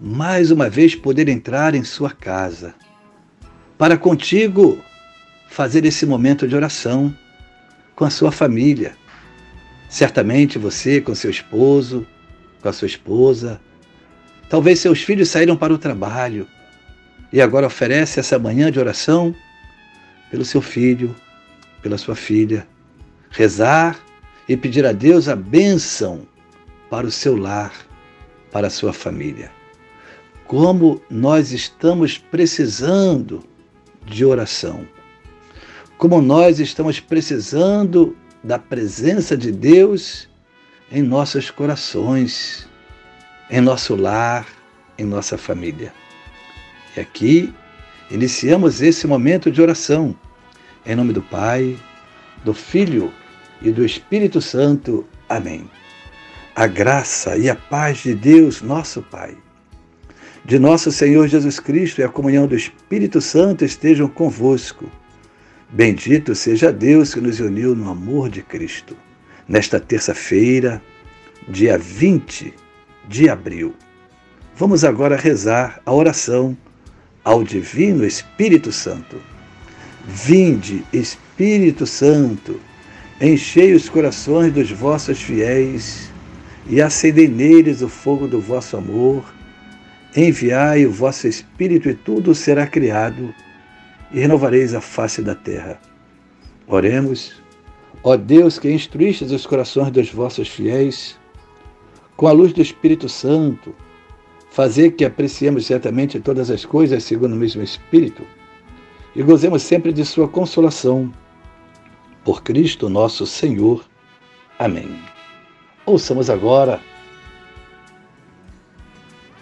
Mais uma vez poder entrar em sua casa, para contigo fazer esse momento de oração com a sua família. Certamente você com seu esposo, com a sua esposa, talvez seus filhos saíram para o trabalho e agora oferece essa manhã de oração pelo seu filho, pela sua filha, rezar e pedir a Deus a bênção para o seu lar, para a sua família como nós estamos precisando de oração, como nós estamos precisando da presença de Deus em nossos corações, em nosso lar, em nossa família. E aqui iniciamos esse momento de oração, em nome do Pai, do Filho e do Espírito Santo. Amém. A graça e a paz de Deus, nosso Pai de nosso Senhor Jesus Cristo e a comunhão do Espírito Santo estejam convosco. Bendito seja Deus que nos uniu no amor de Cristo. Nesta terça-feira, dia 20 de abril. Vamos agora rezar a oração ao Divino Espírito Santo. Vinde, Espírito Santo, enchei os corações dos vossos fiéis e acendei neles o fogo do vosso amor Enviai o vosso Espírito e tudo será criado, e renovareis a face da terra. Oremos, ó Deus que instruístes os corações dos vossos fiéis, com a luz do Espírito Santo, fazer que apreciemos certamente todas as coisas segundo o mesmo Espírito e gozemos sempre de Sua consolação. Por Cristo nosso Senhor. Amém. Ouçamos agora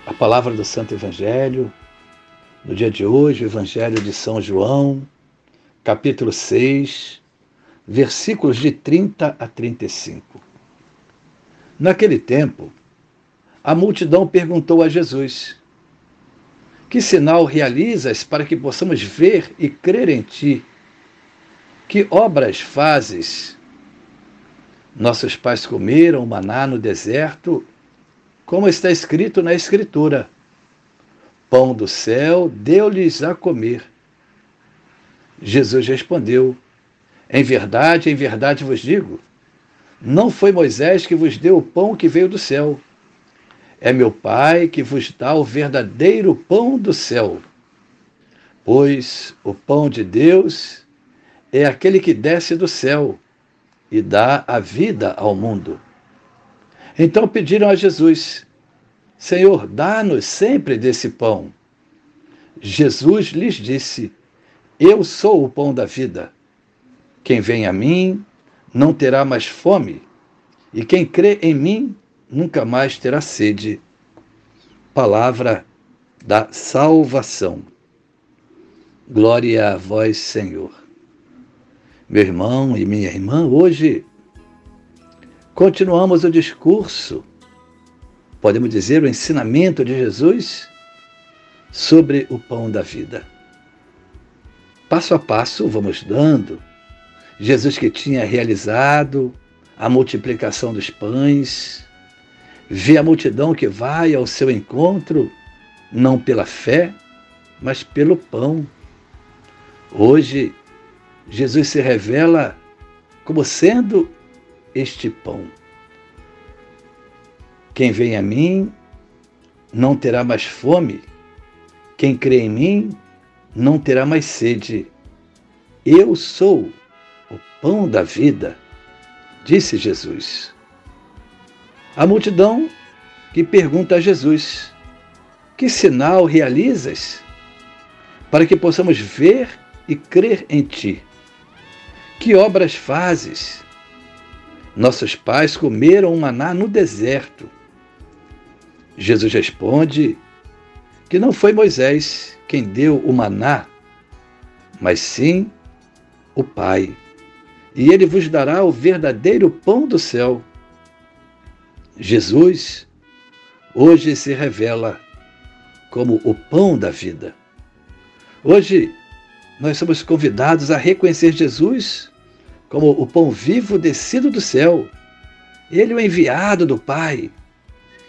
a palavra do Santo Evangelho, no dia de hoje, o Evangelho de São João, capítulo 6, versículos de 30 a 35. Naquele tempo, a multidão perguntou a Jesus: Que sinal realizas para que possamos ver e crer em ti? Que obras fazes? Nossos pais comeram maná no deserto como está escrito na Escritura: Pão do céu deu-lhes a comer. Jesus respondeu: Em verdade, em verdade vos digo, não foi Moisés que vos deu o pão que veio do céu. É meu Pai que vos dá o verdadeiro pão do céu. Pois o pão de Deus é aquele que desce do céu e dá a vida ao mundo. Então pediram a Jesus: Senhor, dá-nos sempre desse pão. Jesus lhes disse: Eu sou o pão da vida. Quem vem a mim não terá mais fome, e quem crê em mim nunca mais terá sede. Palavra da salvação. Glória a vós, Senhor. Meu irmão e minha irmã, hoje Continuamos o discurso, podemos dizer, o ensinamento de Jesus sobre o pão da vida. Passo a passo vamos dando. Jesus que tinha realizado a multiplicação dos pães, vê a multidão que vai ao seu encontro, não pela fé, mas pelo pão. Hoje, Jesus se revela como sendo este pão. Quem vem a mim não terá mais fome, quem crê em mim não terá mais sede. Eu sou o pão da vida, disse Jesus. A multidão que pergunta a Jesus: Que sinal realizas para que possamos ver e crer em ti? Que obras fazes nossos pais comeram maná no deserto. Jesus responde que não foi Moisés quem deu o maná, mas sim o Pai. E ele vos dará o verdadeiro pão do céu. Jesus hoje se revela como o pão da vida. Hoje nós somos convidados a reconhecer Jesus como o pão vivo descido do céu. Ele é o enviado do Pai.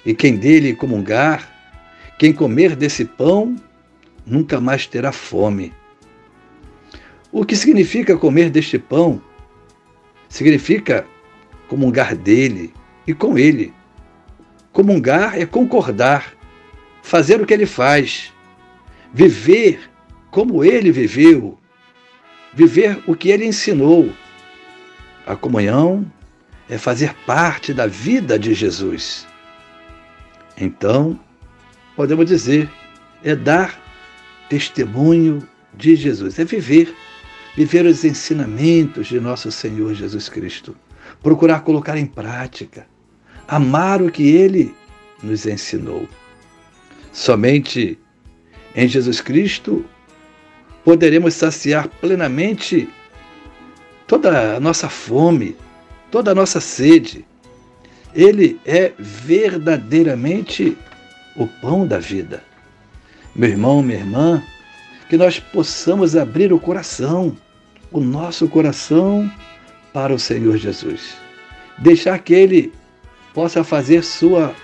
E quem dele comungar, quem comer desse pão, nunca mais terá fome. O que significa comer deste pão? Significa comungar dele e com ele. Comungar é concordar, fazer o que ele faz, viver como ele viveu, viver o que ele ensinou. A comunhão é fazer parte da vida de Jesus. Então, podemos dizer, é dar testemunho de Jesus, é viver, viver os ensinamentos de nosso Senhor Jesus Cristo, procurar colocar em prática, amar o que ele nos ensinou. Somente em Jesus Cristo poderemos saciar plenamente toda a nossa fome, toda a nossa sede. Ele é verdadeiramente o pão da vida. Meu irmão, minha irmã, que nós possamos abrir o coração, o nosso coração para o Senhor Jesus. Deixar que Ele possa fazer sua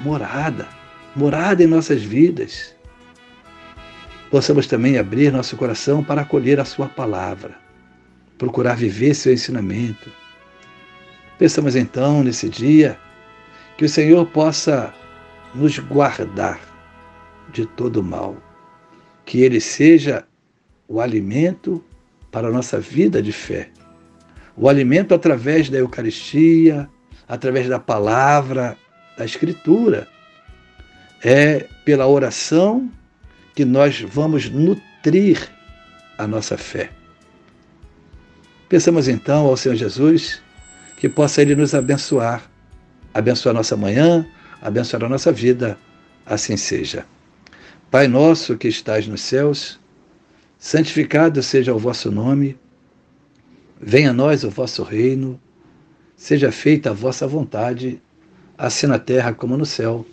morada, morada em nossas vidas possamos também abrir nosso coração para acolher a Sua palavra, procurar viver seu ensinamento. Pensamos então nesse dia que o Senhor possa nos guardar de todo mal, que Ele seja o alimento para a nossa vida de fé, o alimento através da Eucaristia, através da palavra, da Escritura. É pela oração que nós vamos nutrir a nossa fé. Pensamos então ao Senhor Jesus que possa Ele nos abençoar, abençoar nossa manhã, abençoar a nossa vida, assim seja. Pai nosso que estás nos céus, santificado seja o vosso nome, venha a nós o vosso reino, seja feita a vossa vontade, assim na terra como no céu.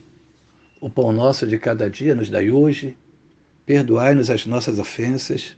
O pão nosso de cada dia nos dai hoje. Perdoai-nos as nossas ofensas,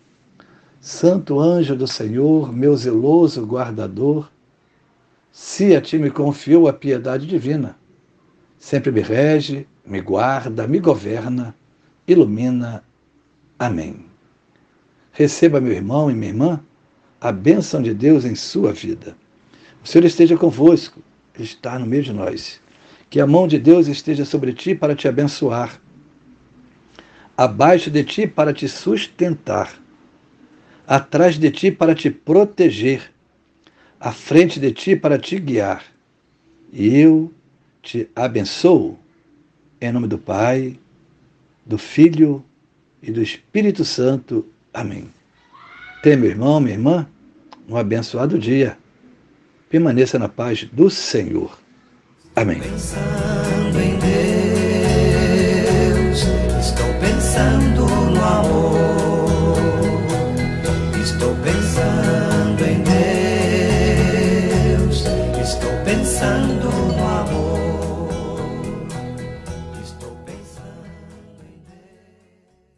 Santo anjo do Senhor, meu zeloso guardador, se a ti me confiou a piedade divina, sempre me rege, me guarda, me governa, ilumina. Amém. Receba, meu irmão e minha irmã, a bênção de Deus em sua vida. O Senhor esteja convosco, está no meio de nós. Que a mão de Deus esteja sobre ti para te abençoar abaixo de ti para te sustentar, atrás de ti para te proteger, à frente de ti para te guiar. E eu te abençoo, em nome do Pai, do Filho e do Espírito Santo. Amém. Tenha, meu irmão, minha irmã, um abençoado dia. Permaneça na paz do Senhor. Amém.